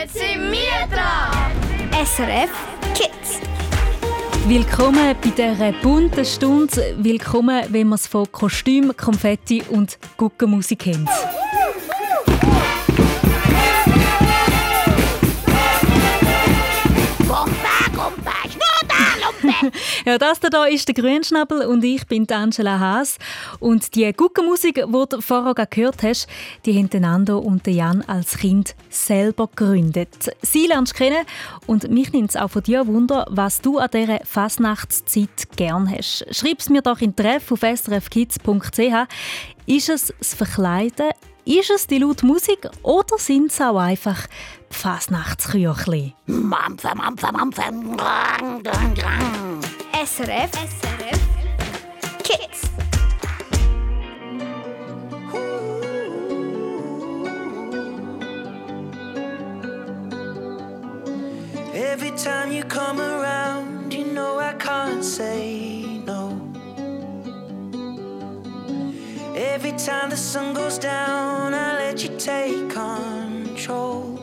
jetzt sind wir dran! SRF Kids. Willkommen bei dieser bunten Stunde. Willkommen, wenn man es von Kostüm, Konfetti und Guckenmusik kennt. Ja, das hier ist der Grünschnabel und ich bin Angela Haas. Und die Guckenmusik, die du vorher gehört hast, die haben Nando und Jan als Kind selber gegründet. Sie lernst kennen und mich nimmt es auch von dir Wunder, was du an dieser Fasnachtszeit gern hast. Schreib es mir doch in Treff auf srfkids.ch. Ist es das Verkleiden? Ist es die laute Musik oder sind es auch einfach Fasnachtsküchli. Mampfe, Mampfe, Mampfe. SRF. SRF. Kids. Every time you come around, you know I can't say no. Every time the sun goes down, I let you take control.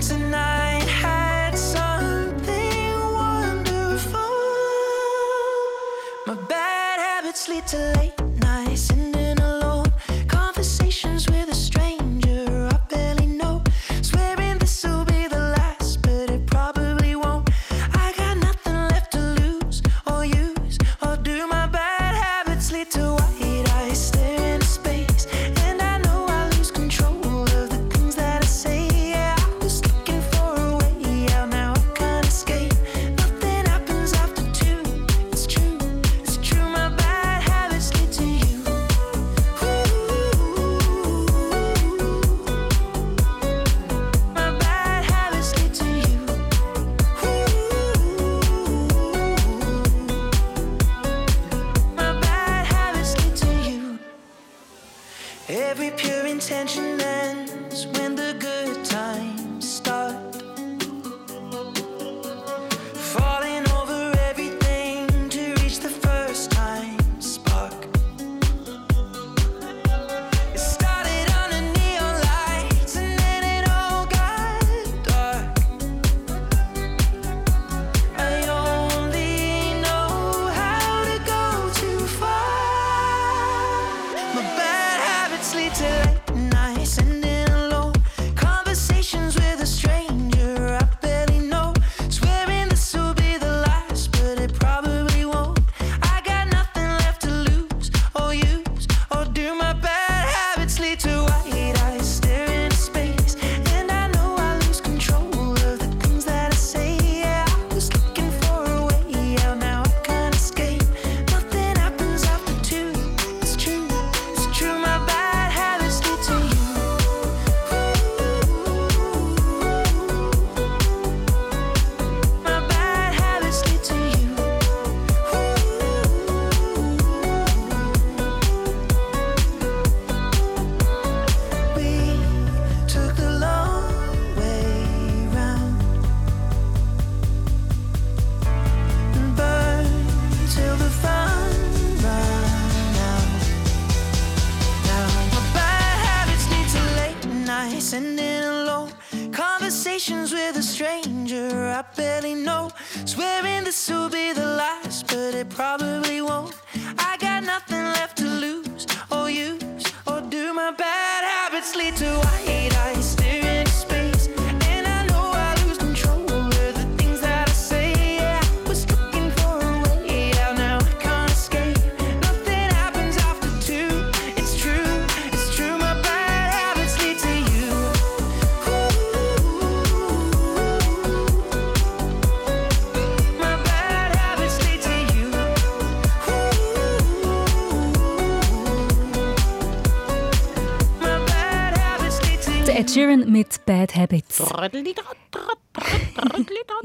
tonight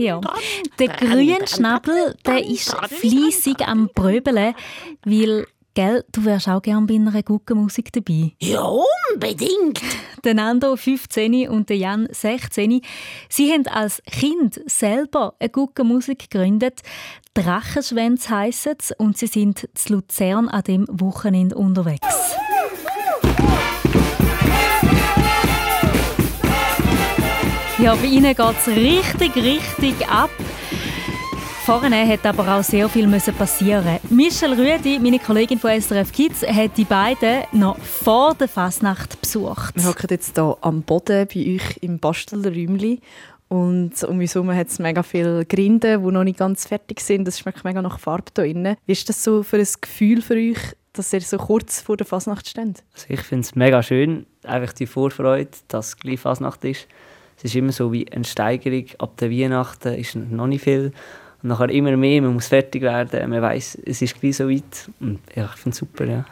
Ja. Der Grünschnabel, der ist fließig am Pröbeln, weil Gell, du wärst auch gerne bei einer guten Musik dabei. Ja, unbedingt! Der Nando 15 und der Jan 16. Sie haben als Kind selber eine gute Musik gegründet. Drachenschwänz heisst es und sie sind zu Luzern an dem Wochenende unterwegs. Ja, bei ihnen geht es richtig, richtig ab. Vorne hat aber auch sehr viel passieren. Michelle Rüdi, meine Kollegin von SRF Kids, hat die beiden noch vor der Fasnacht besucht. Wir hocken jetzt hier am Boden bei euch im Bastelräumchen und um uns herum hat es mega viele Grinde, die noch nicht ganz fertig sind. Das schmeckt mega nach Farbe hier drin. Wie ist das so für ein Gefühl für euch, dass ihr so kurz vor der Fasnacht steht? Also ich finde es mega schön, einfach die Vorfreude, dass gleich Fasnacht ist es ist immer so wie eine Steigerung. Ab der Weihnachten ist noch nicht viel. Und nachher immer mehr, man muss fertig werden. Man weiß, es ist gleich so weit. Und ja, ich finde es super, ja.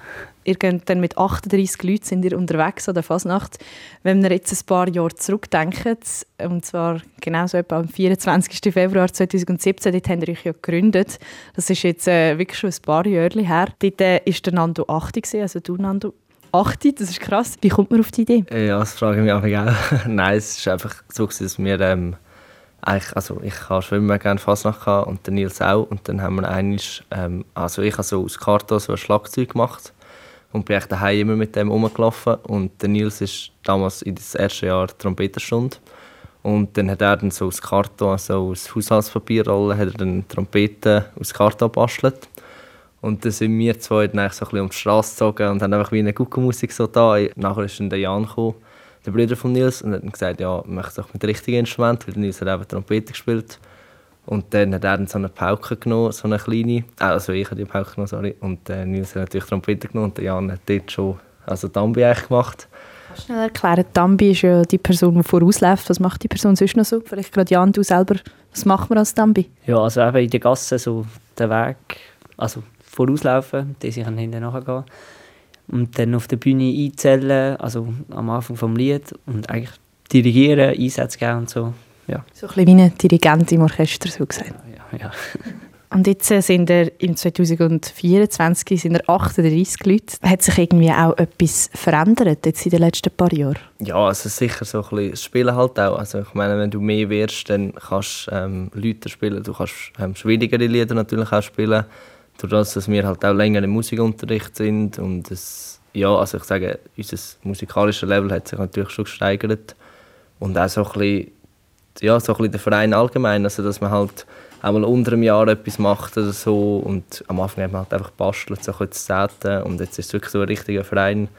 Ihr geht dann mit 38 Leuten sind ihr unterwegs an der Fasnacht. Wenn wir jetzt ein paar Jahre zurückdenken, und zwar genau so etwa am 24. Februar 2017, dort habt ihr euch ja gegründet. Das ist jetzt äh, wirklich schon ein paar Jahre her. Dort äh, der Nando 80, also du Nando 8, das ist krass. Wie kommt man auf die Idee? Ja, das frage ich mich auch. Nein, es ist einfach so, dass wir ähm, also ich habe schon immer gerne Fasnacht gehabt und der Nils auch und dann haben wir eigentlich, ähm, also ich habe so aus Karton so ein Schlagzeug gemacht und bin echt daheim immer mit dem rumgelaufen und der Nils ist damals in das erste Jahr Trompetenstunde und dann hat er dann so aus Karton, so aus Haushaltspapierrollen, hat er dann Trompeten aus Karton gebastelt und dann sind wir zwei dann so ein bisschen um die Straße gezogen und haben einfach wie eine gute Musik so da. Nachher ist dann der Jan gekommen, der Bruder von Nils, und hat dann gesagt, ja, möchte doch mit richtigen Instrumenten, weil Nils hat eben Trompete gespielt. Und dann hat er dann so eine Pauke genommen, so eine kleine, also ich habe die Pauke genommen, sorry, und äh, Nils hat natürlich Trompete genommen und der Jan hat dort schon, also Dambi eigentlich gemacht. Kannst du schnell erklären, Dambi ist ja die Person, die vorausläuft. Was macht die Person sonst noch so? Vielleicht gerade Jan, du selber, was macht man als Dambi? Ja, also eben in der Gasse so der Weg, also vorauslaufen, die sich hinten nachgehen. Und dann auf der Bühne einzählen, also am Anfang vom Lied und eigentlich dirigieren, Einsätze geben und so. Ja. So ein bisschen wie ein Dirigent im Orchester, so gesagt. Ja, ja. Und jetzt sind er im 2024 sind er 38 Leute. Hat sich irgendwie auch etwas verändert jetzt in den letzten paar Jahren? Ja, also sicher so ein bisschen das Spielen halt auch. Also ich meine, wenn du mehr wirst, dann kannst du ähm, Leute spielen, du kannst ähm, schwierigere Lieder natürlich auch spielen dadurch, dass wir halt auch länger im Musikunterricht sind und es, ja, also ich sage, unser musikalisches Level hat sich natürlich schon gesteigert und auch so ein bisschen, ja, so ein bisschen der Verein allgemein, also dass man halt auch mal unter einem Jahr etwas macht oder so und am Anfang hat man halt einfach bastelt, so ein Zehnten und jetzt ist es wirklich so ein richtiger Verein.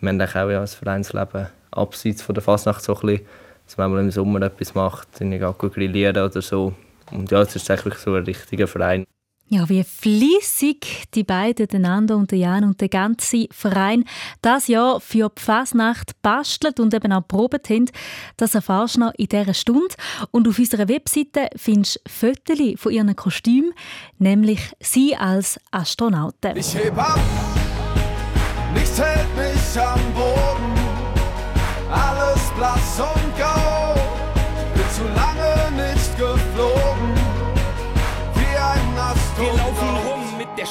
Wir haben auch ja, ein Vereinsleben abseits von der Fasnacht so ein bisschen, dass man mal im Sommer etwas macht, dann gut grillieren oder so und ja, es ist wirklich so ein richtiger Verein. Ja, wie fließig die beiden, den Nando und der Jan und der ganze Verein, das Jahr für die Fasnacht bastelt und eben auch probiert haben, das erfährst du noch in dieser Stunde. Und auf unserer Webseite findest du Fotos von ihren Kostümen, nämlich sie als Astronauten. Ich heb ab, nichts hält mich am Boden, alles blass und grau,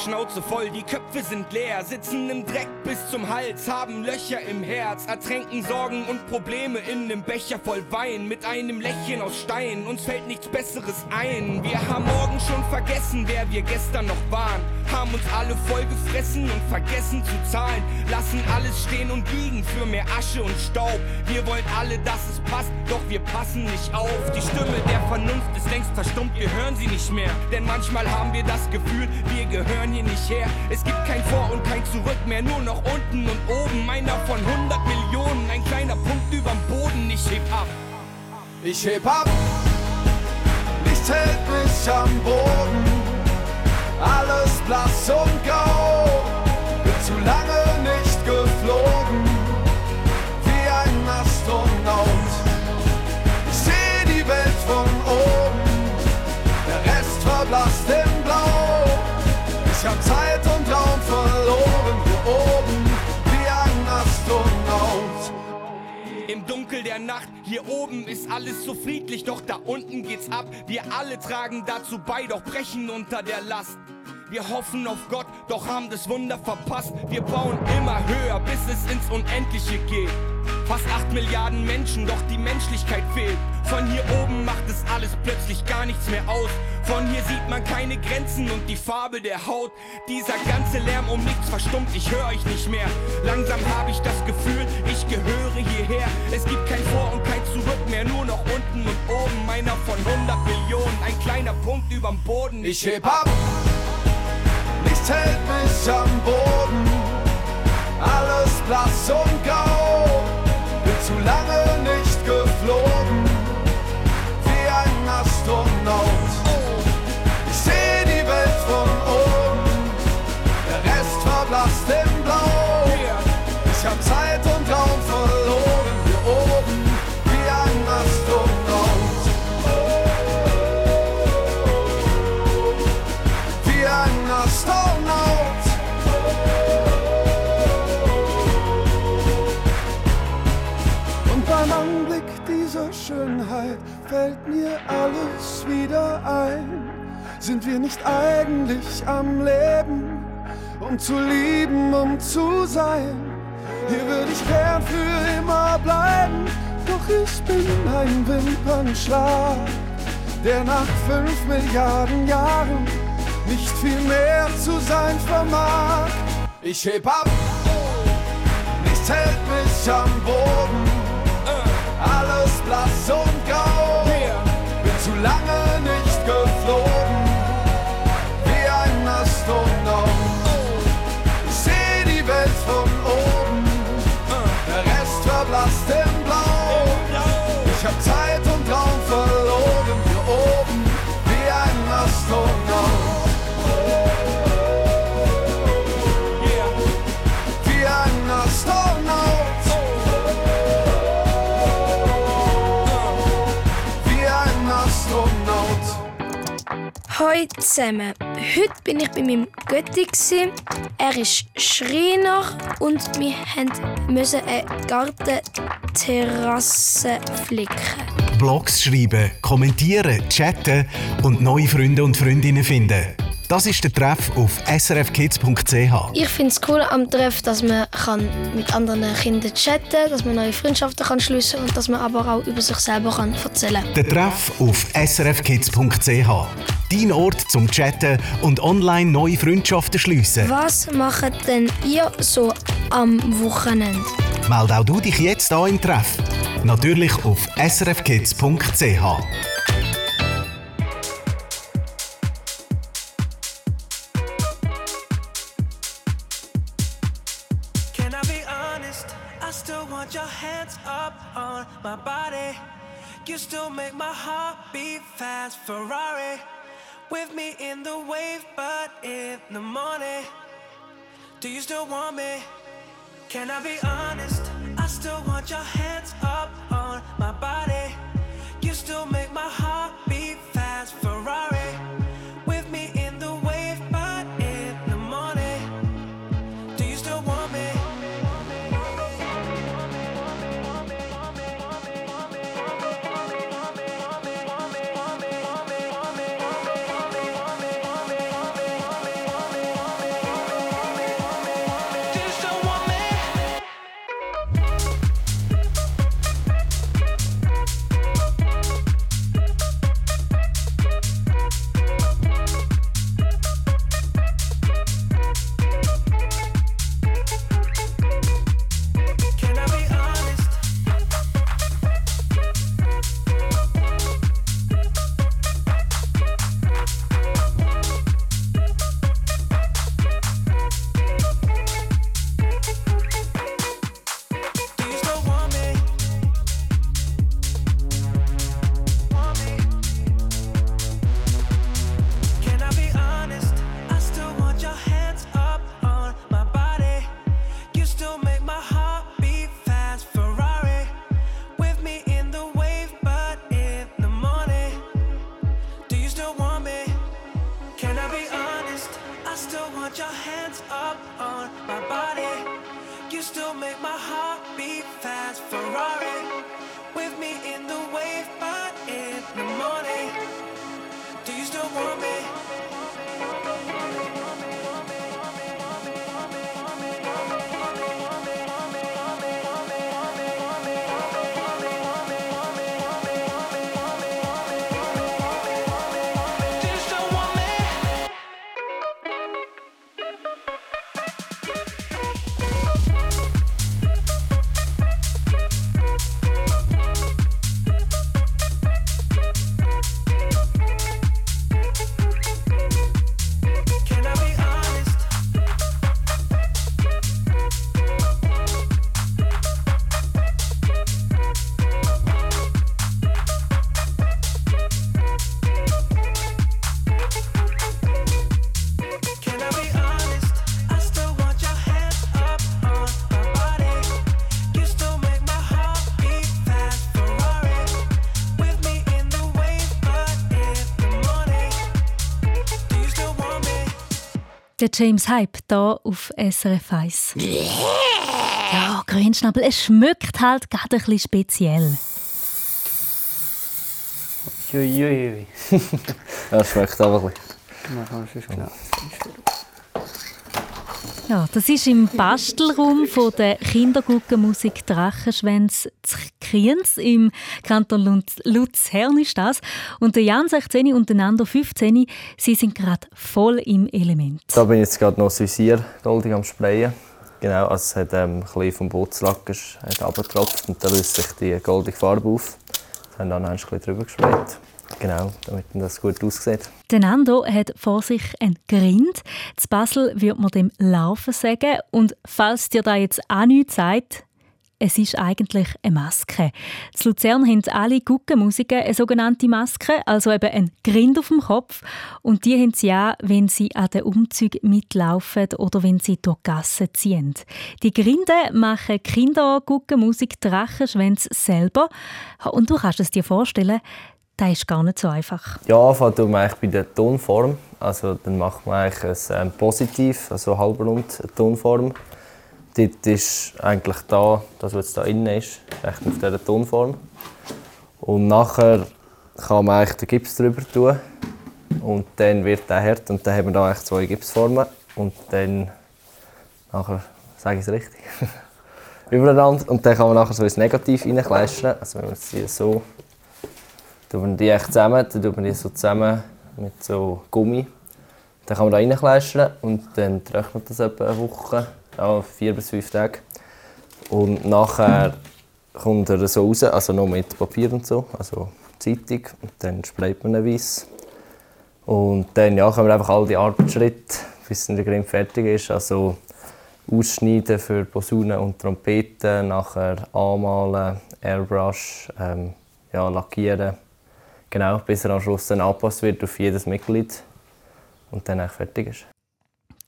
Schnauze voll, die Köpfe sind leer, sitzen im Dreck bis zum Hals, haben Löcher im Herz, ertränken Sorgen und Probleme in nem Becher voll Wein, mit einem Lächeln aus Stein, uns fällt nichts Besseres ein. Wir haben morgen schon vergessen, wer wir gestern noch waren, haben uns alle voll gefressen und vergessen zu zahlen, lassen alles stehen und liegen für mehr Asche und Staub. Wir wollen alle, dass es passt, doch wir passen nicht auf. Die Stimme der Vernunft ist längst verstummt, wir hören sie nicht mehr, denn manchmal haben wir das Gefühl, wir gehören hier nicht her. Es gibt kein Vor und kein Zurück mehr, nur noch unten und oben. Einer von 100 Millionen, ein kleiner Punkt überm Boden. Ich heb ab. Ich heb ab, nichts hält mich am Boden. Alles blass und grau, bin zu lange oben, wie ein Astronaut. Im Dunkel der Nacht, hier oben ist alles so friedlich, doch da unten geht's ab. Wir alle tragen dazu bei, doch brechen unter der Last. Wir hoffen auf Gott, doch haben das Wunder verpasst. Wir bauen immer höher, bis es ins Unendliche geht. Fast 8 Milliarden Menschen, doch die Menschlichkeit fehlt. Von hier oben macht es alles plötzlich gar nichts mehr aus. Von hier sieht man keine Grenzen und die Farbe der Haut. Dieser ganze Lärm um nichts verstummt, ich höre euch nicht mehr. Langsam habe ich das Gefühl, ich gehöre hierher. Es gibt kein Vor und kein Zurück mehr, nur noch unten und oben. Meiner von 100 Millionen, ein kleiner Punkt überm Boden. Ich heb ab, hält mich am Boden. Alles blass und grau, bin zu lange nicht geflogen, wie ein Astronaut. Fällt mir alles wieder ein. Sind wir nicht eigentlich am Leben, um zu lieben, um zu sein? Hier würde ich gern für immer bleiben, doch ich bin ein Wimpernschlag, der nach fünf Milliarden Jahren nicht viel mehr zu sein vermag. Ich heb ab, nichts hält mich am Boden, alles blass und grau. Zu lange nicht geflogen, Hallo zusammen. Heute bin ich bei meinem Götti. Er ist Schreiner und wir mussten eine Gartenterrasse flicken. Blogs schreiben, kommentieren, chatten und neue Freunde und Freundinnen finden. Das ist der Treff auf srfkids.ch. Ich finde es cool am Treff, dass man kann mit anderen Kindern chatten kann, dass man neue Freundschaften kann schliessen kann und dass man aber auch über sich selber kann erzählen kann. Der Treff auf srfkids.ch. Dein Ort zum Chatten und online neue Freundschaften schliessen. Was macht denn ihr so am Wochenende? Meld auch du dich jetzt an im Treff. Natürlich auf srfkids.ch. in the morning. Do you still want me? Can I be honest? I still want your hands up on my body. You still make Der James Hype hier auf SRF 1. Ja, Grünschnabel, es schmeckt halt gerade ein bisschen speziell. Uiuiui. ja, schmeckt aber ein bisschen. Man kann es genau. Ja, das ist im Bastelraum von der Kinderguckenmusik Drachenschwänz Kriens im Kanton Luzern ist das. Und der Jan 16 und der Nando 15, sie sind gerade voll im Element. Da bin ich jetzt gerade noch Süsier goldig am Sprayen. Genau, also es hat ähm, ein vom Bootslack abgetropft und da löst sich die goldige Farbe auf. Da haben dann ein bisschen drüber gesprayt. Genau, damit das gut aussieht. Der Nando hat vor sich ein Grind. Zu Basel würde man dem Laufen sagen. Und falls dir da jetzt auch nichts sagt, es ist eigentlich eine Maske. In Luzern haben alle Guckenmusiker eine sogenannte Maske, also eben ein Grind auf dem Kopf. Und die haben sie auch, wenn sie an den Umzug mitlaufen oder wenn sie durch die Gassen ziehen. Die Grinde machen Kinder Guckenmusik Drachenschwänze selber. Und du kannst es dir vorstellen, das ist gar nicht so einfach. Ja, anfangen tun wir bei der Tonform. Also dann macht man eigentlich ein ähm, Positiv, also halbrund Tonform. Dort ist eigentlich da, das was da innen ist, echt auf dieser Tonform. Und nachher kann man eigentlich den Gips drüber tun und dann wird der hart und dann haben wir da eigentlich zwei Gipsformen und dann nachher sage ich es richtig übereinander und dann kann man nachher so ins Negativ reinkleistern. Also wenn man es so tut man die echt zusammen, dann tut man die so zusammen mit so Gummi. Dann kann man da reinkleistern und dann trocknet das etwa eine Woche, ja, vier bis fünf Tage. Und nachher kommt er so raus, also noch mit Papier und so, also Zeitung. Und dann sprayt man ihn weiss. Und dann ja, können wir einfach all die Arbeitsschritte, bis der Grimm fertig ist, also ausschneiden für Posaunen und Trompeten, nachher anmalen, Airbrush, ähm, ja, lackieren Genau, bis er am Schluss dann angepasst wird auf jedes Mitglied und dann auch fertig ist.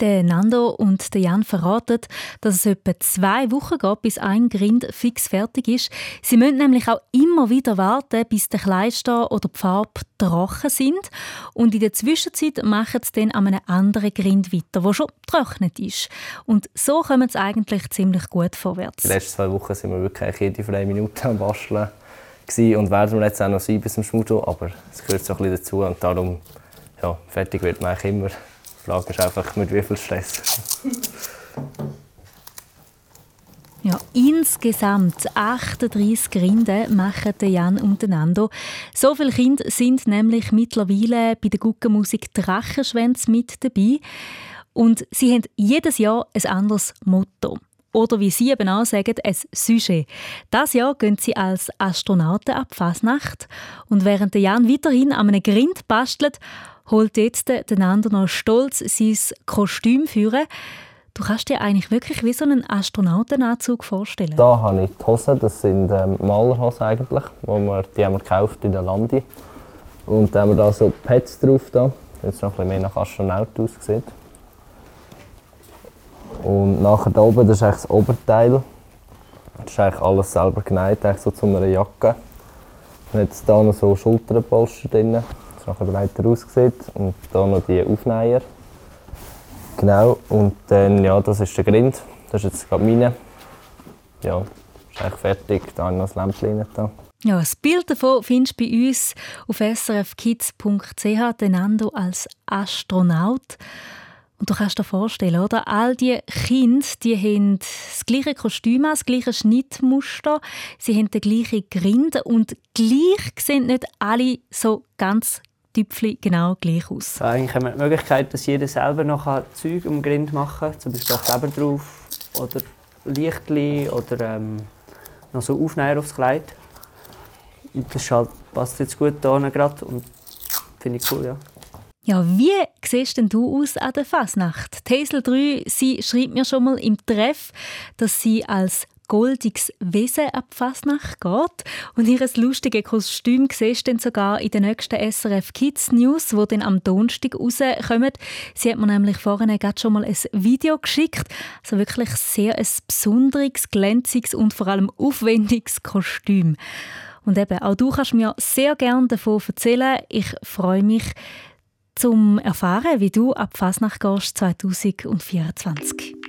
Der Nando und der Jan verraten, dass es etwa zwei Wochen geht, bis ein Grind fix fertig ist. Sie müssen nämlich auch immer wieder warten, bis der Kleister oder die Farbe trocken sind. Und in der Zwischenzeit machen sie dann an einem anderen Grind weiter, der schon getrocknet ist. Und so kommen sie eigentlich ziemlich gut vorwärts. Die letzten zwei Wochen sind wir wirklich jede freie Minute am Basteln gewesen und werden wir jetzt auch noch sein bis zum Schmuto, aber es gehört so ein bisschen dazu und darum ja, fertig wird man eigentlich immer. Die Frage ist einfach, mit wie viel Stress. Ja, insgesamt 38 Grinde machen Jan und Nando. So viele Kinder sind nämlich mittlerweile bei der Guckenmusik Drachenschwänze mit dabei. Und sie haben jedes Jahr ein anderes Motto. Oder wie Sie eben auch sagen, ein Sujet. Das Jahr gehen Sie als Astronauten ab Fasnacht. Und während der Jan weiterhin an einem Grind bastelt, holt jetzt der andere noch stolz sein Kostüm führen. Du kannst dir eigentlich wirklich wie so einen Astronautenanzug vorstellen. Da habe ich die Hosen, das sind ähm, Malerhosen eigentlich, wo wir, die haben wir gekauft in der Landi. Und da haben wir da so Pads drauf, da, jetzt noch ein bisschen mehr nach Astronaut aussieht. Und nachher da oben, das ist eigentlich das Oberteil. Das ist eigentlich alles selber eigentlich so zu einer Jacke. Und jetzt hier noch so Schulterpolster drin, das nachher breiter aussieht. Und hier noch die Aufnäher. Genau, und dann, ja, das ist der Grind. Das ist jetzt gerade meine. Ja, ist eigentlich fertig. Da habe ich noch das Lämpchen da. Ja, das Bild davon findest du bei uns auf srfkids.ch, den Nando als Astronaut. Und du kannst dir vorstellen, oder? All die Kinder, die haben das gleiche Kostüm, das gleiche Schnittmuster, sie haben den gleichen Grind und gleich sehen nicht alle so ganz Tüpfli genau gleich aus. Eigentlich haben wir die Möglichkeit, dass jeder selber noch Zeug um Grind machen kann, zum Beispiel Kleber drauf oder Lichtli oder ähm, noch so Aufnäher aufs Kleid. Und das halt, passt jetzt gut hier gerade und finde ich cool, ja. Ja, wie siehst denn du aus an der Fasnacht? Tesel 3, sie schreibt mir schon mal im Treff, dass sie als goldiges Wesen ab Fasnacht geht. Und ihr lustiges Kostüm siehst du dann sogar in den nächsten SRF Kids News, wo dann am Donnerstag rauskommen. Sie hat mir nämlich vorhin gerade schon mal ein Video geschickt. Also wirklich sehr ein besonderes, glänziges und vor allem aufwendiges Kostüm. Und eben, auch du kannst mir sehr gerne davon erzählen. Ich freue mich, zum erfahren, wie du ab Fasnacht gehst 2024.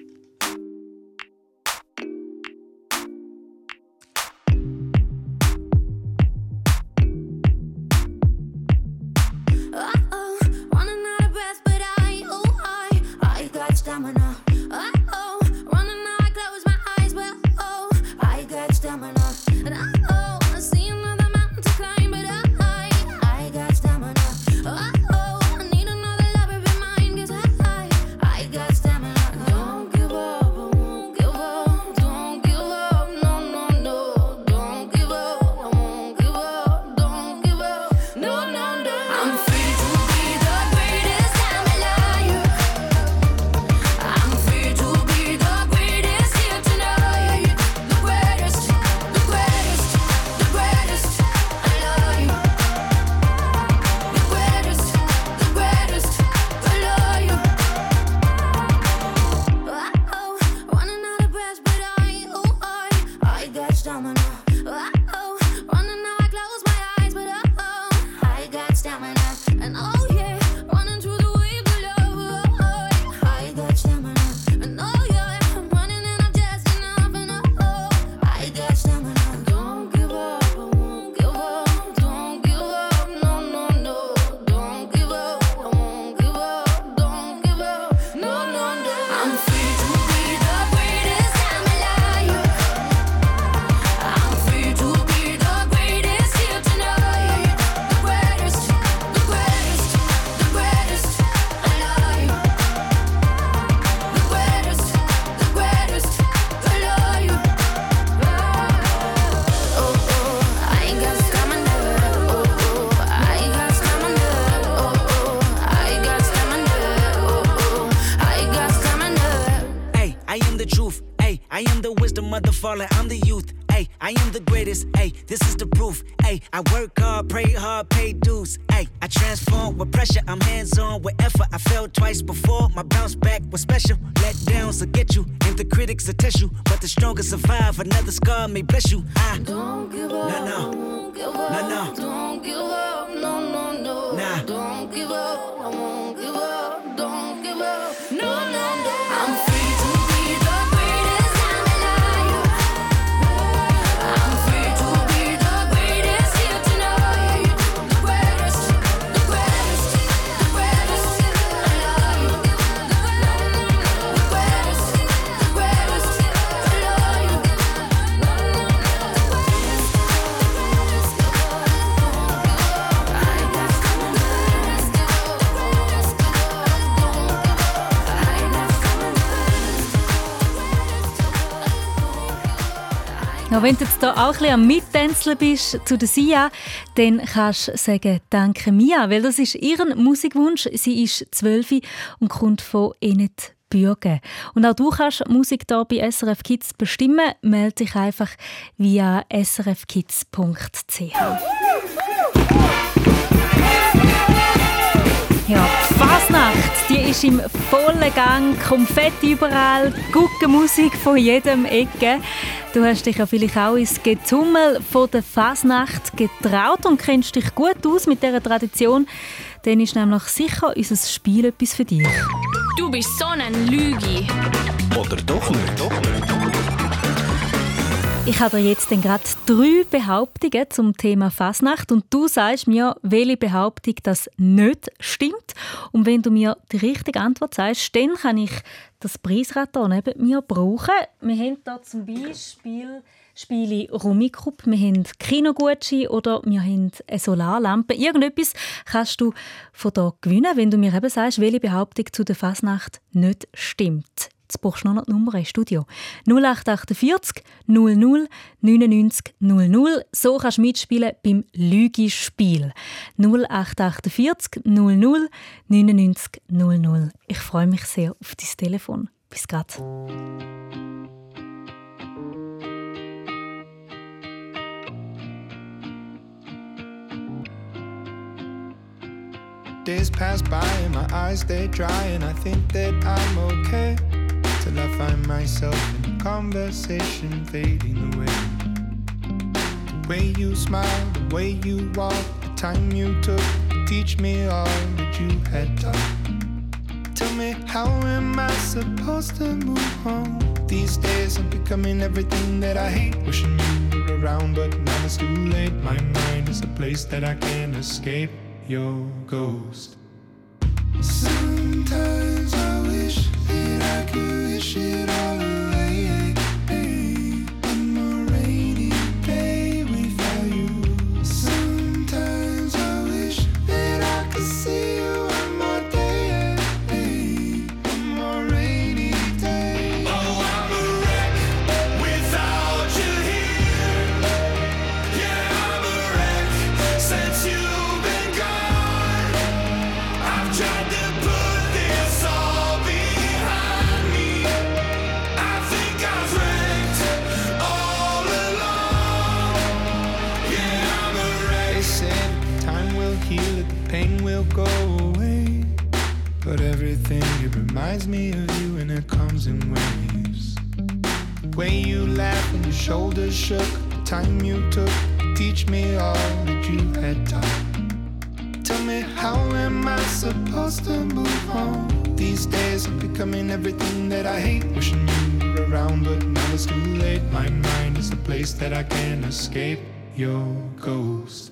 Falling, I'm the youth. Ay, I am the greatest. Ay, this is the proof. Ay, I work hard, pray hard, pay dues. Ay, I transform with pressure. I'm hands on with effort. I failed twice before. My bounce back was special. Let downs will get you, and the critics will test you. But the strongest survive. Another scar may bless you. I don't give up. No, no. Won't give up. No, no. Don't give up. No, no, no. Nah. Don't give up. I won't give up. Wenn du jetzt hier auch ein bisschen am Mittänzeln bist zu der Sia, dann kannst du sagen «Danke Mia», weil das ist ihren Musikwunsch. Sie ist zwölf und kommt von Enid Bürgen. Und auch du kannst Musik hier bei SRF Kids bestimmen. Melde dich einfach via srfkids.ch. Ja, die Fasnacht, die ist im vollen Gang, Konfetti überall, gute Musik von jedem Ecke. Du hast dich ja vielleicht auch ins Getummel von der Fasnacht getraut und kennst dich gut aus mit dieser Tradition. Dann ist nämlich sicher unser Spiel etwas für dich. Du bist so ein Lügi. Oder doch nicht? Doch nicht. Ich habe jetzt gerade drei Behauptungen zum Thema Fasnacht und du sagst mir, welche Behauptung das nicht stimmt. Und wenn du mir die richtige Antwort sagst, dann kann ich das Preisrad hier neben mir brauchen. Wir haben hier zum Beispiel Spiele Rummikub, wir haben Kinogutschein oder wir haben eine Solarlampe. Irgendetwas kannst du von hier gewinnen, wenn du mir eben sagst, welche Behauptung zu der Fasnacht nicht stimmt. Jetzt brauchst du noch die Nummer im Studio. 0848 00 99 00. So kannst du mitspielen beim Lügispiel. 0848 00 99 00. Ich freue mich sehr auf dein Telefon. Bis grad. Days pass by and my eyes stay dry, and I think that I'm okay. Till I find myself in conversation fading away. The way you smile, the way you walk, the time you took to teach me all that you had taught. Tell me, how am I supposed to move on? These days I'm becoming everything that I hate. Wishing you were around, but now it's too late. My mind is a place that I can't escape. Your ghost. Sometimes I wish that I could wish it all reminds me of you and it comes in waves. The way you laughed and your shoulders shook, the time you took teach me all that you had taught. Tell me, how am I supposed to move on? These days I'm becoming everything that I hate. Wishing you were around, but now it's too late. My mind is a place that I can't escape. Your ghost.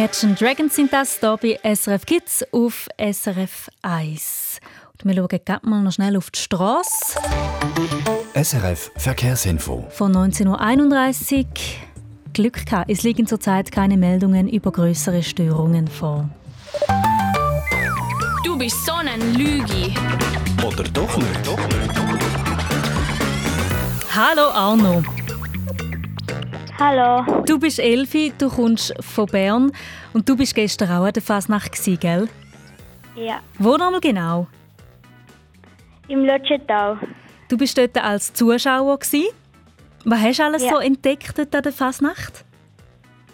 Imagine Dragons sind das hier bei SRF Kids auf SRF 1. Und wir schauen gerade mal noch schnell auf die Straße. SRF Verkehrsinfo. Von 19.31 Uhr. Glück gehabt. Es liegen zurzeit keine Meldungen über größere Störungen vor. Du bist so ein Lügi. Oder doch nicht? Doch nicht. Hallo Arno. Hallo. Du bist Elfi, du kommst von Bern und du bist gestern auch an der Fasnacht, gewesen, gell? Ja, Wo nochmal genau? im Lötschental. Du bist dort als Zuschauer. Gewesen. Was hast du alles Ja. so entdeckt dort an der Fasnacht?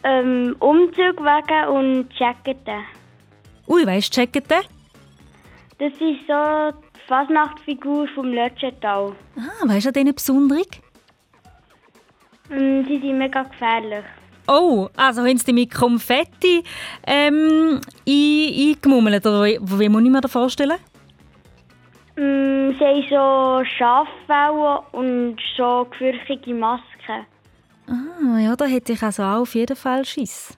Ähm, Umzugwagen und Jacketen. Ui, weißt du, checken den? Das ist so die Fasnachtfigur vom Lötschental. Ah, weißt du an denen Besonderung? Ähm, sie sind mega gefährlich. Oh, also haben sie die mit Konfetti ähm, ein- eingemummelt, oder wie, wie muss ich mir das vorstellen? Ähm, sie haben so Schaffellen und so gefürchtige Masken. Ah, ja, da hätte ich also auch auf jeden Fall Schiss.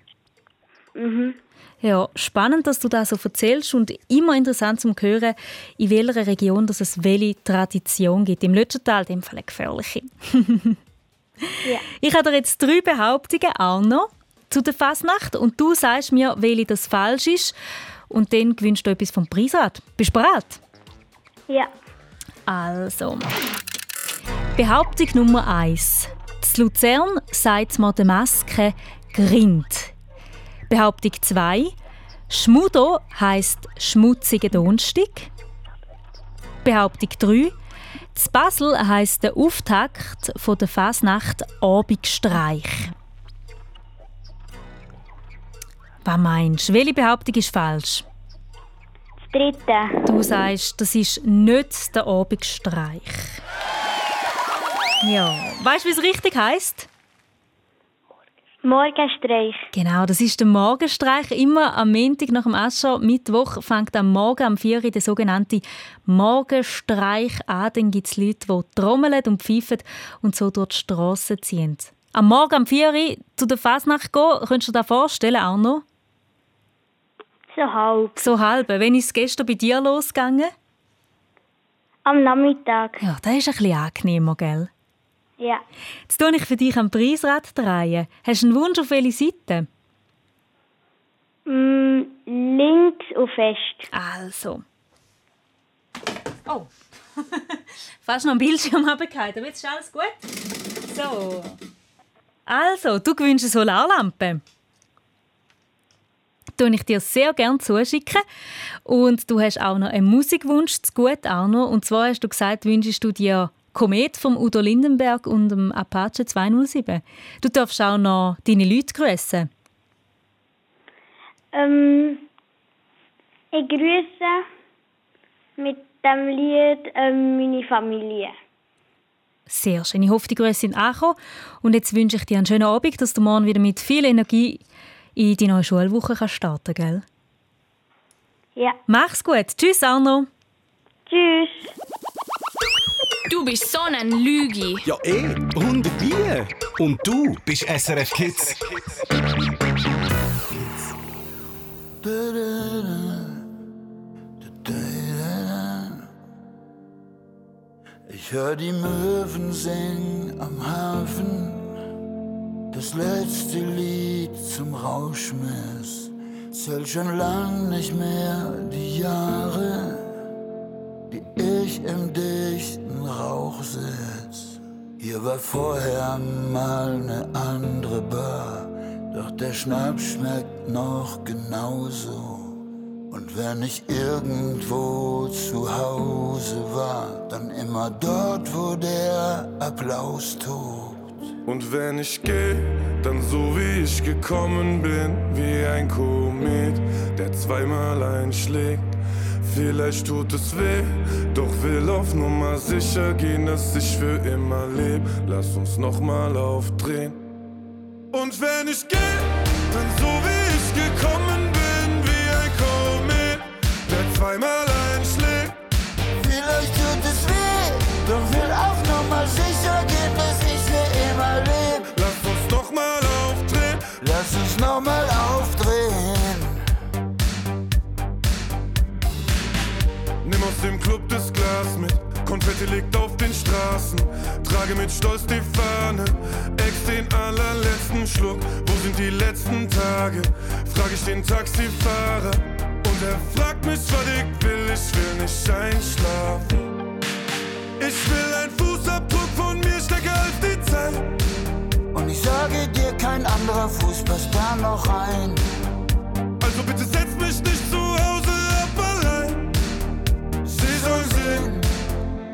Mhm. Ja, spannend, dass du das so erzählst und immer interessant zu hören, in welcher Region dass es welche Tradition gibt. Im Lötschental, in dem Fall eine gefährliche. Ja. Ich habe dir jetzt drei Behauptungen, Arno, zu der Fasnacht und du sagst mir, welche das falsch ist und dann gewinnst du etwas vom Preisrad. Bist du bereit? Ja. Also, Behauptung Nummer 1. Z Luzern sagt man der Maske Grind. Behauptung 2. Schmudo heisst schmutziger Donnerstag. Behauptung 3. Z Basel heisst der Auftakt von der Fasnacht Abendstreich. Was meinst du? Welche Behauptung ist falsch? Das dritte. Du sagst, das ist nicht der Abendstreich. Ja, weißt du, wie es richtig heißt? Morgenstreich. Genau, das ist der Morgenstreich. Immer am Montag nach dem Ascher, Mittwoch, fängt am Morgen am 4 Uhr der sogenannte Morgenstreich an. Dann gibt es Leute, die trommeln und pfeifen und so durch die Strassen ziehen. Am Morgen am 4 Uhr zu der Fasnacht gehen, könntest du dir das vorstellen, Arno? So halb. So halb. Wann ist es gestern bei dir losgegangen? Am Nachmittag. Ja, das ist ein bisschen angenehmer, gell? Ja. Jetzt tue ich für dich am Preisrad drehen. Hast du einen Wunsch auf welche Seite? Mm, links und fest. Also. Oh. Fast noch einen Bildschirm runtergefallen. Aber jetzt ist alles gut. So. Also, du gewünscht eine Solarlampe. Tue ich dir sehr gerne zuschicken. Und du hast auch noch einen Musikwunsch zu gut, Arno. Und zwar hast du gesagt, wünschst du dir Komet vom Udo Lindenberg und dem Apache 207. Du darfst auch noch deine Leute grüßen. Ähm, ich grüße mit dem Lied ähm, meine Familie. Sehr schön. Ich hoffe, die Grüße sind angekommen. Und jetzt wünsche ich dir einen schönen Abend, dass du morgen wieder mit viel Energie in die neue Schulwoche kannst starten gell? Ja. Mach's gut. Tschüss, Arno. Tschüss. Du bist so ein Lügi. Ja, eh. Und wie? Und du bist SRF Kids. Ich hör die Möwen singen am Hafen, das letzte Lied zum Rauschmiss. Zählt schon lang nicht mehr die Jahre, die ich im dichten Rauch sitz. Hier war vorher mal ne andere Bar, doch der Schnaps schmeckt noch genauso. Und wenn ich irgendwo zu Hause war, dann immer dort, wo der Applaus tobt. Und wenn ich geh, dann so wie ich gekommen bin, wie ein Komet, der zweimal einschlägt. Vielleicht tut es weh, doch will auf Nummer sicher gehen, dass ich für immer leb. Lass uns nochmal aufdrehen. Und wenn ich geh, dann so wie ich gekommen bin, wie ein Komet, der zweimal einschlägt. Vielleicht tut es weh, doch will auf Nummer sicher gehen, dass ich für immer leb. Lass uns nochmal aufdrehen. Lass uns nochmal aufdrehen. Glas mit. Konfetti liegt auf den Straßen. Trage mit Stolz die Fahne. Ex den allerletzten Schluck. Wo sind die letzten Tage? Frag ich den Taxifahrer. Und er fragt mich, was ich will. Ich will nicht einschlafen. Ich will ein Fußabdruck von mir stärker als die Zeit. Und ich sage dir, kein anderer Fuß passt da noch rein. Also bitte setz mich nicht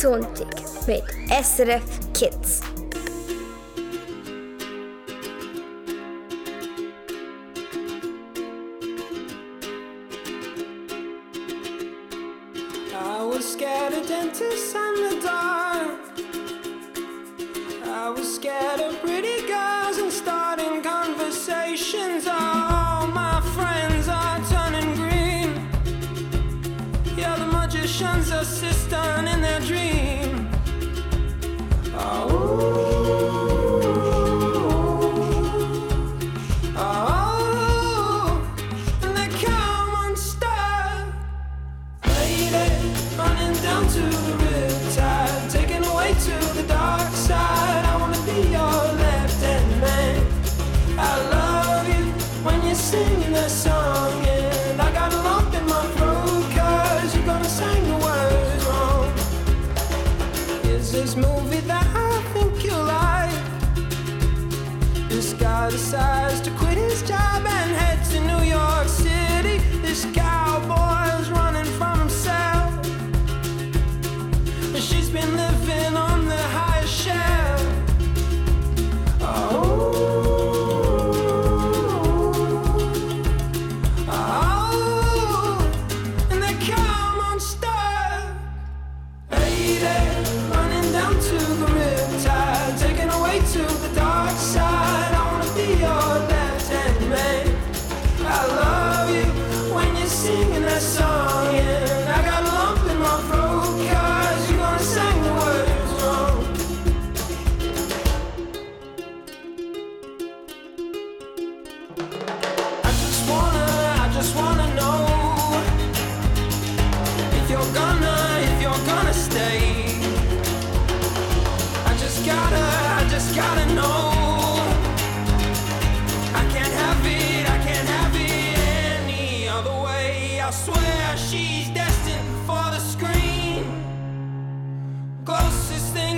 Sonntag mit SRF Kids. magician's assistant in their dream. Oh.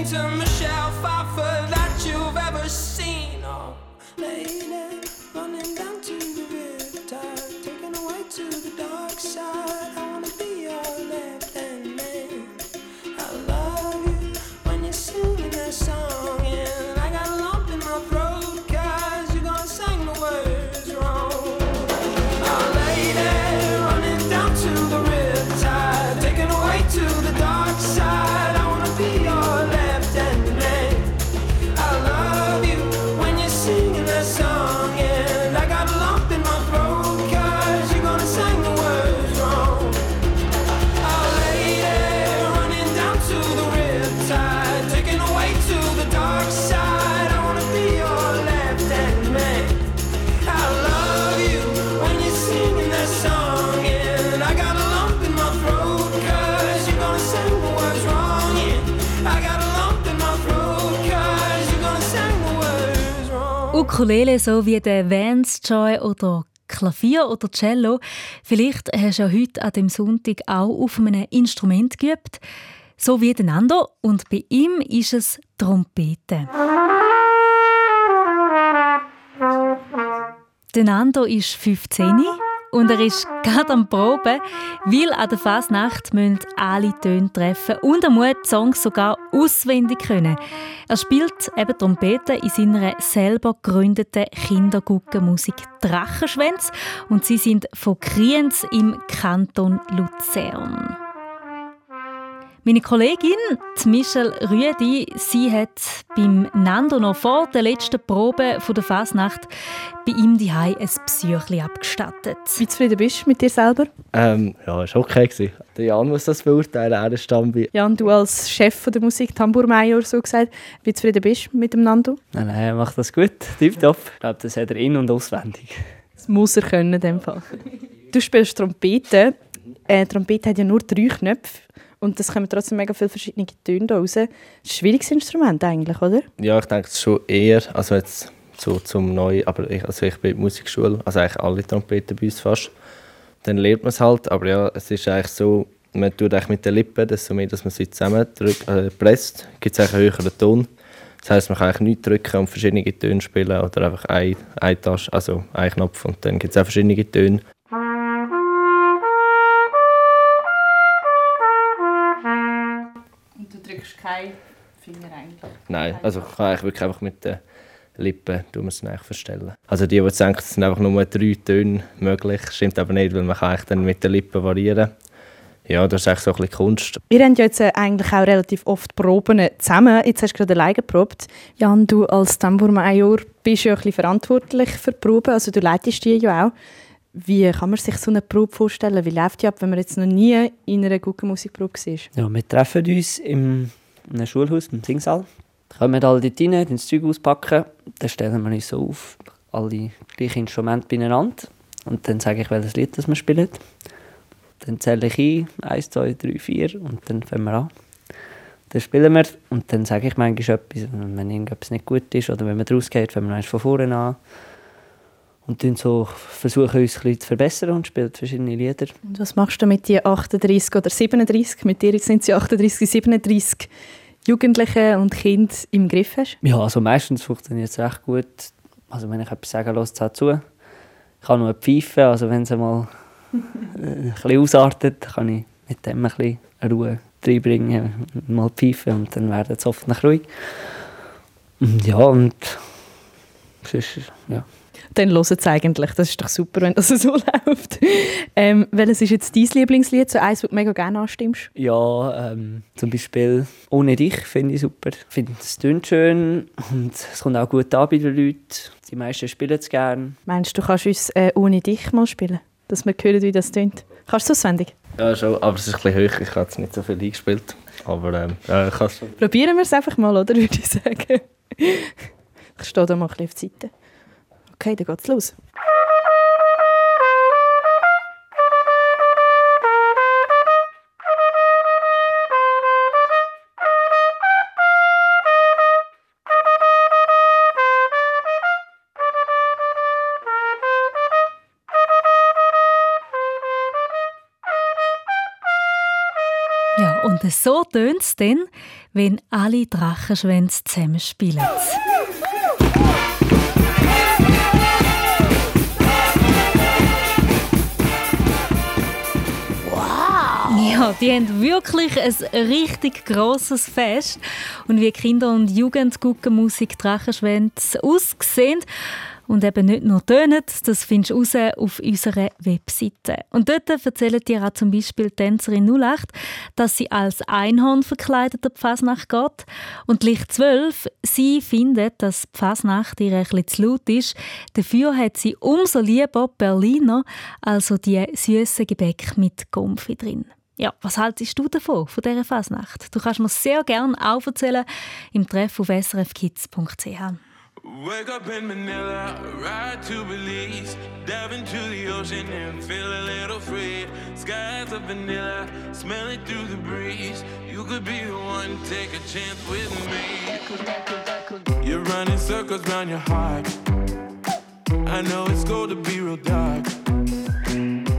To Michelle Pfeiffer that you've ever seen. Oh, lady, Ukulele so wie der Vance Joy oder Klavier oder Cello. Vielleicht hast du ja heute an dem Sonntag auch auf einem Instrument geübt, so wie der Nando. Und bei ihm ist es Trompete. Der Nando ist 15 und er ist gerade am Proben, weil an der Fasnacht müssen alle Töne treffen und er muss die Songs sogar auswendig können. Er spielt eben Trompete in seiner selber gegründeten Kinderguckenmusik Drachenschwänz und sie sind von Kriens im Kanton Luzern. Meine Kollegin, Michelle Rüedi, sie hat beim Nando noch vor der letzten Probe von der Fasnacht bei ihm die ein Psychli abgestattet. Wie zufrieden bist du mit dir selber? Ähm, ja, war okay. gewesen. Der Jan muss das beurteilen, er ist bei... Jan, du als Chef von der Musik, Tambourmajor, so gesagt, wie zufrieden bist du mit dem Nando? Nein, nein, er macht das gut, tipptopp. Ich glaube, das hat er in- und auswendig. Das muss er können in dem Fall. Du spielst Trompete. Äh, Trompete hat ja nur drei Knöpfe und das kommen trotzdem mega viele verschiedene Töne da raus. Das ist ein schwieriges Instrument eigentlich, oder? Ja, ich denke es schon eher, also jetzt so zum Neu, aber ich, also ich bin in der Musikschule, also eigentlich alle Trompeten bei uns fast. Dann lernt man es halt, aber ja, es ist eigentlich so, man tut eigentlich mit den Lippen, desto mehr, dass man sie zusammen drückt, äh, gibt es einen höheren Ton. Das heisst, man kann eigentlich nicht drücken und verschiedene Töne spielen oder einfach eine, eine Taste, also einen Knopf und dann gibt es auch verschiedene Töne. Nein, also ich kann eigentlich wirklich einfach mit den Lippen tun wir es eigentlich verstellen. Also die, die jetzt denken, es sind einfach nur drei Töne möglich, stimmt aber nicht, weil man kann eigentlich dann mit den Lippen variieren. Ja, das ist eigentlich so ein bisschen Kunst. Wir haben ja jetzt äh, eigentlich auch relativ oft Proben zusammen. Jetzt hast du gerade alleine geprobt. Jan, du als Tambourmajor bist ja ein bisschen verantwortlich für die Proben, also du leitest die ja auch. Wie kann man sich so eine Probe vorstellen? Wie läuft die ab, wenn man jetzt noch nie in einer guten Musikprobe war? Ja, wir treffen uns im in einem Schulhaus, im Singsaal. Kommen alle dort rein, das Zeug auspacken. Dann stellen wir uns so auf, alle gleichen Instrumente beieinander. Und dann sage ich, welches Lied das wir spielen. Dann zähle ich ein, eins, zwei, drei, vier und dann fangen wir an. Dann spielen wir und dann sage ich manchmal etwas, wenn irgendetwas nicht gut ist oder wenn man rausgeht, fangen wir von vorne an. Und dann so versuchen uns bisschen zu verbessern und spielen verschiedene Lieder. Und was machst du mit den 38 oder 37? Mit dir sind es 38, 37 Jugendlichen und Kinder im Griff hast? Ja, also meistens funktioniert es recht gut. Also wenn ich etwas sagen lasse, es zu. Ich kann nur pfeifen, also wenn es mal ein bisschen ausartet, kann ich mit dem ein bisschen Ruhe reinbringen, mal pfeifen und dann werden sie hoffentlich ruhig. Ja, und sonst, ja. Dann hören sie eigentlich. Das ist doch super, wenn das so läuft. Ähm, welches ist jetzt dein Lieblingslied? So eins, das du mega gerne anstimmst? Ja, ähm, zum Beispiel «Ohne dich» finde ich super. Ich finde, es tönt schön und es kommt auch gut an bei den Leuten. Die meisten spielen es gerne. Meinst du, du kannst uns äh, «Ohne dich» mal spielen? Dass wir hören, wie das tönt. Kannst du es auswendig? Ja, schon, aber es ist ein bisschen hoch. Ich habe jetzt nicht so viel eingespielt. Aber ähm, ja, ich kann es schon. Probieren wir es einfach mal, oder? Würde ich sagen. Ich stehe da mal ein bisschen auf die Seite. Okay, dann geht's los. Ja, und so tönt es dann, wenn alle Drachenschwänze zusammen Ja, die haben wirklich ein richtig grosses Fest. Und wie Kinder- und Jugendguckenmusik Drachenschwänze aussehen und eben nicht nur tönen, das findest du raus auf unserer Webseite. Und dort erzählen dir auch zum Beispiel die Tänzerin 08, dass sie als Einhorn verkleidet der Pfasnacht geht. Und Licht 12, sie findet, dass die Pfasnacht ihr ein bisschen zu laut ist. Dafür hat sie umso lieber Berliner, also die süßen Gebäck mit Gumpfi drin. Ja, was haltest du davon, von dieser Fasnacht? Du kannst mir sehr gerne auch erzählen im Treff auf srfkids.ch. Wake up in Manila, ride to Belize, dive into the ocean and feel a little free. Skies of vanilla, smell it through the breeze. You could be the one, take a chance with me. You're running circles round your heart. I know it's cold to be real dark.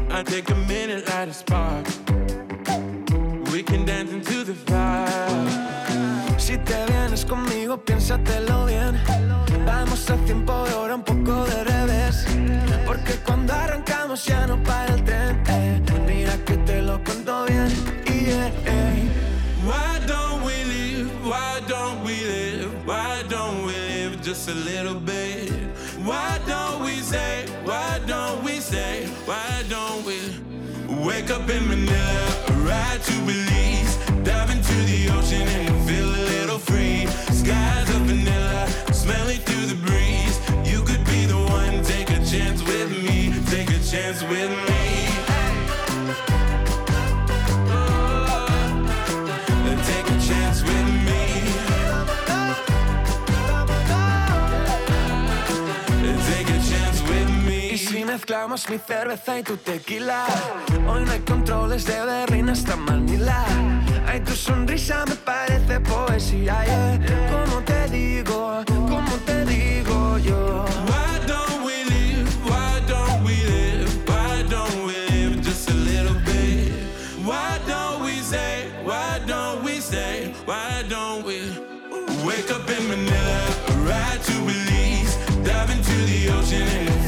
I take a minute, light a spark. We can dance into the fire. Si te vienes conmigo, piénsatelo bien. Vamos a tiempo de hora, un poco de revés. Porque cuando arrancamos ya no para el tren. eh. Mira que te lo cuento bien. Yeah, eh. Why don't we live? Why don't we live? Why don't we live just a little bit? Why don't we say? Why don't we say? Why don't we wake up in Manila, ride to Belize, dive into the ocean and feel a little free? Skies of vanilla, smell it through the breeze. You could be the one, take a chance with me, take a chance with me. Mezclamos mi cerveza y tu tequila, hoy no hay controles de Berlín hasta Manila. Ay, tu sonrisa me parece poesía. yeah. Como te digo, como te digo yo. Why don't we live? Why don't we live? Why don't we live just a little bit? Why don't we say? Why don't we say? Why don't we wake up in Manila, ride to Belize, dive into the ocean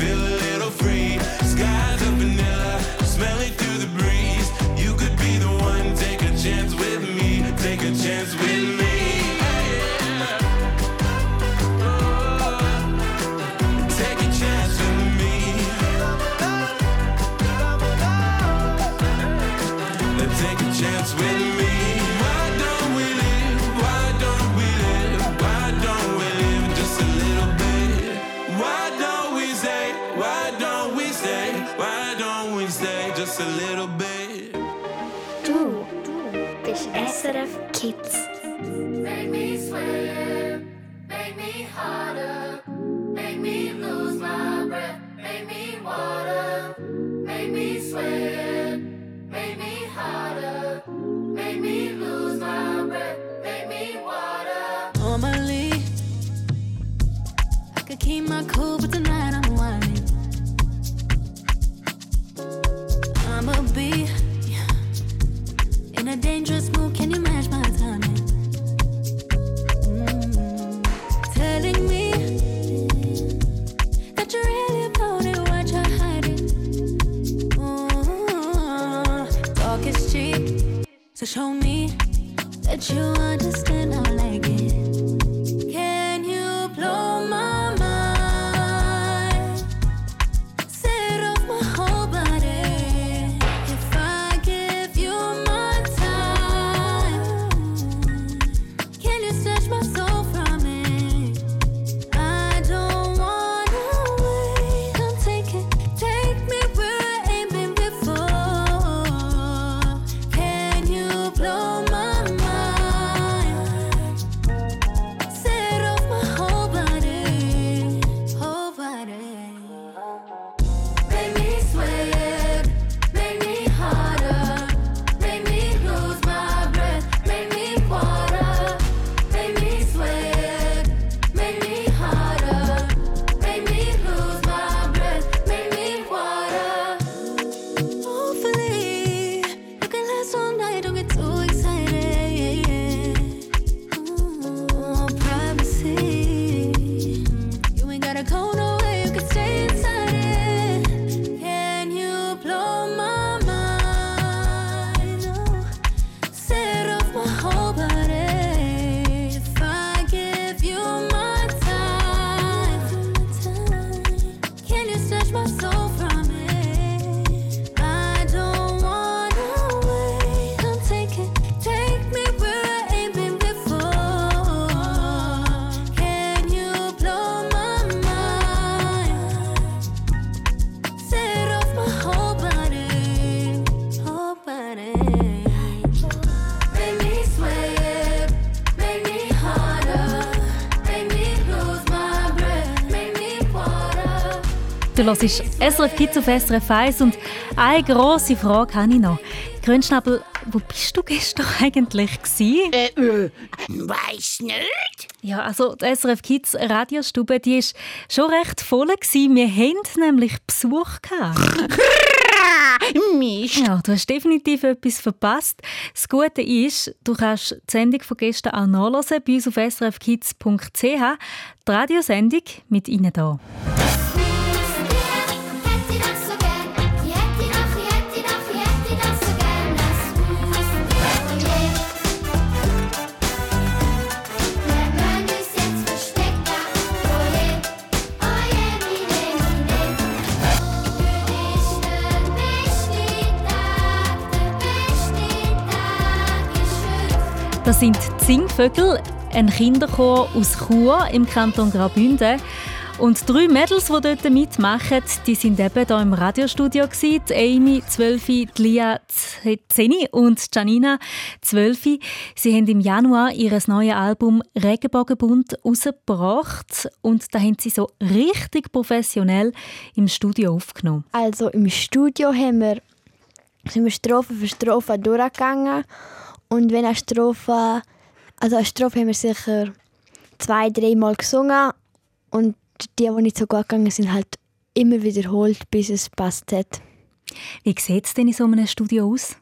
so show me that you understand I like it. Du hörst SRF Kids auf SRF 1 und eine grosse Frage habe ich noch. Grünschnabel, wo bist du gestern eigentlich gewesen? Äh, äh, weiss nicht. Ja, also die SRF Kids Radiostube, die ist schon recht voll gewesen. Wir haben nämlich Besuch gehabt. Mist. Ja, du hast definitiv etwas verpasst. Das Gute ist, du kannst die Sendung von gestern auch nachlesen bei uns auf srfkids.ch. Die Radiosendung mit Ihnen da. Das sind die Singvögel, ein Kinderchor aus Chur im Kanton Graubünden. Und drei Mädels, die dort mitmachen, die sind eben hier im Radiostudio. Die Amy, 12, die Lia, 10 und Janina, 12. Sie haben im Januar ihr neues Album «Regenbogenbund» rausgebracht. Und da haben sie so richtig professionell im Studio aufgenommen. Also im Studio haben wir, sind wir Strophe für Strophe durchgegangen. Und wenn eine Strophe, also eine Strophe haben wir sicher zwei, dreimal gesungen. Und die, die nicht so gut gegangen sind, halt immer wiederholt, bis es passt hat. Wie sieht es denn in so einem Studio aus?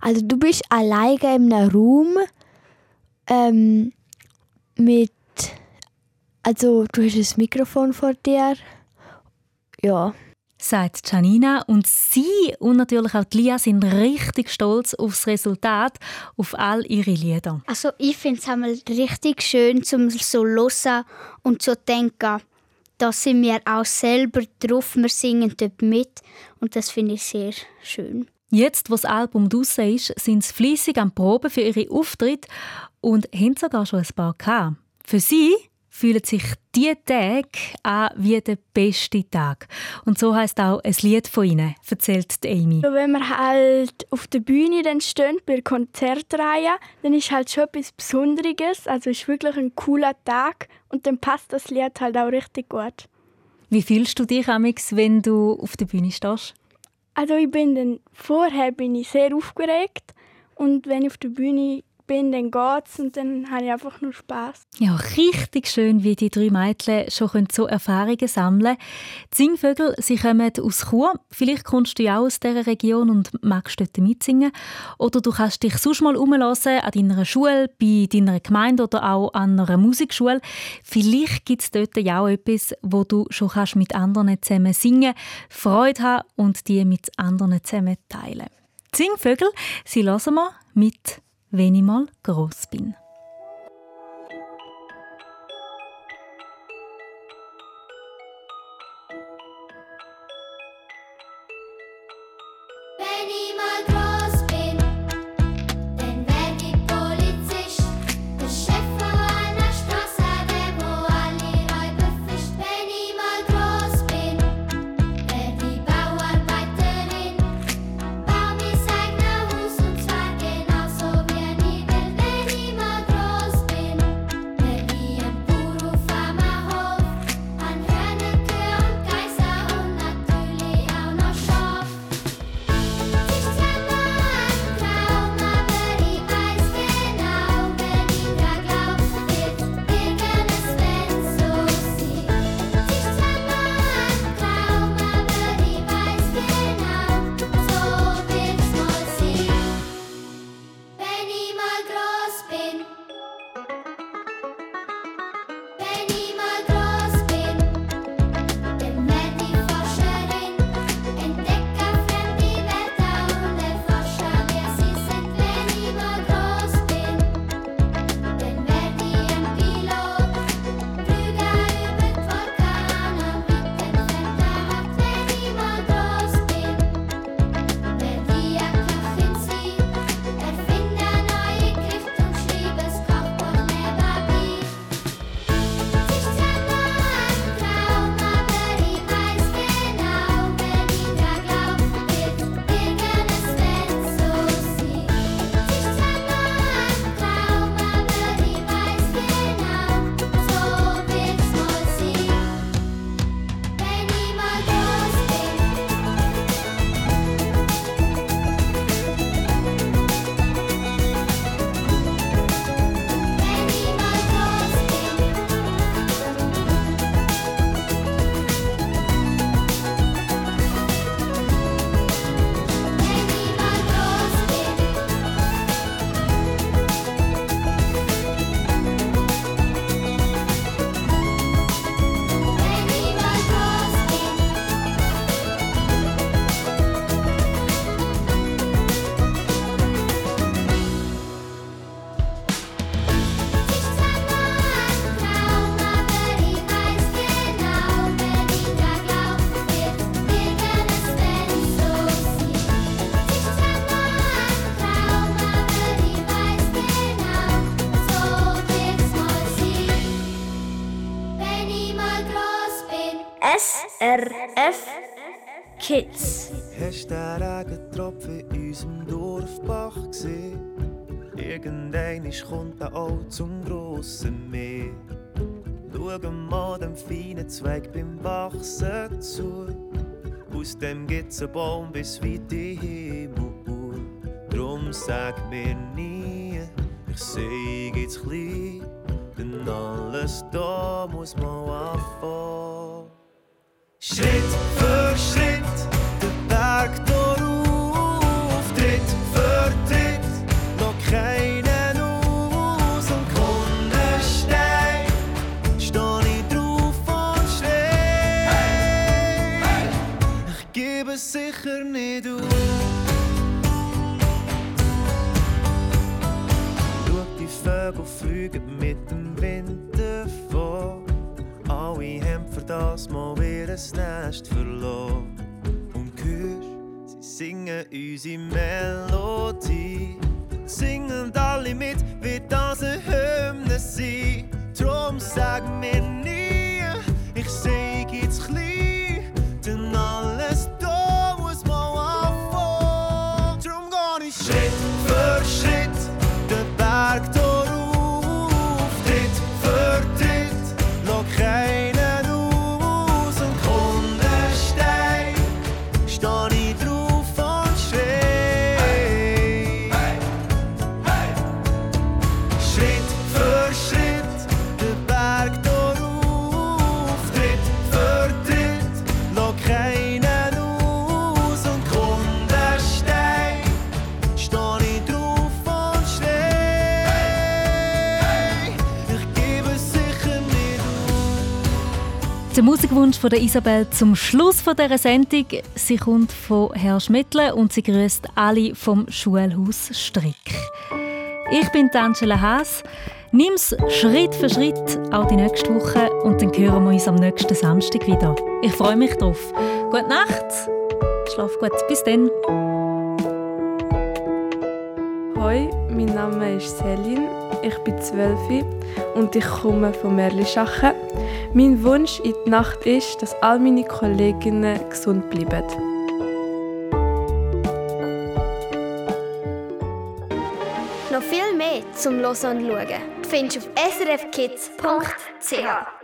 Also du bist alleine in einem Raum ähm, mit, also du hast ein Mikrofon vor dir, ja. Sagt Janina und sie und natürlich auch Lia sind richtig stolz auf das Resultat, auf all ihre Lieder. Also ich finde es einmal richtig schön, zum so hören und zu denken, da sind wir auch selber drauf, wir singen dort mit und das finde ich sehr schön. Jetzt, wo das Album draussen ist, sind sie fleissig am Proben für ihre Auftritte und haben sogar schon ein paar gehabt. Für sie fühlen sich die Tage an wie der beste Tag. Und so heißt auch ein Lied von ihnen, erzählt die Amy. Wenn wir halt auf der Bühne dann stehen, bei der Konzertreihe, dann ist halt schon etwas Besonderes. Also ist wirklich ein cooler Tag und dann passt das Lied halt auch richtig gut. Wie fühlst du dich, Amix, wenn du auf der Bühne stehst? Also ich bin dann, vorher bin ich sehr aufgeregt und wenn ich auf der Bühne bin, dann geht's und dann habe ich einfach nur Spaß. Ja, richtig schön, wie die drei Mädchen schon können so Erfahrungen sammeln Die Singvögel, sie kommen aus Chur. Vielleicht kommst du ja auch aus dieser Region und magst dort mitsingen. Oder du kannst dich sonst mal umhören an deiner Schule, bei deiner Gemeinde oder auch an einer Musikschule. Vielleicht gibt es dort ja auch etwas, wo du schon kannst mit anderen zusammen singen Freude haben und die mit anderen zusammen teilen. Die Singvögel, sie hören wir mit «Wenn ich mal groß bin». Irgendein kommt er auch zum grossen Meer. Schau mal dem feinen Zweig beim Wachsen zu. Aus dem gibt's einen Baum bis weit in Himmel. Drum sag mir nie, ich seh jetzt klein. Denn alles da muss man anfangen. Schritt für Schritt, den Berg auf, Tritt für Tritt, noch keinen sicher nicht auf. Schau, die Vögel fliegen mit dem Wind davon. Alle haben für das mal ihr Nest verloren. Und hörst, sie singen unsere Melodie. Singen alle mit, wie das eine Hymne sein. Drum sag mir nie, ich seh jetzt klein, Der Musikwunsch von der Isabel zum Schluss von dieser Sendung. Sie kommt von Herrn Schmidtle und sie grüßt alle vom Schulhaus Strick. Ich bin Angela Haas. Nimm's Schritt für Schritt, auch die nächste Woche, und dann hören wir uns am nächsten Samstag wieder. Ich freue mich drauf. Gute Nacht, schlaf gut, bis dann. Hoi, mein Name ist Celine, ich bin 12 und ich komme von Merlischachen. Mein Wunsch in die Nacht ist, dass all meine Kolleginnen gesund bleiben. Noch viel mehr zum Hören und Schauen findest du auf srfkids.ch.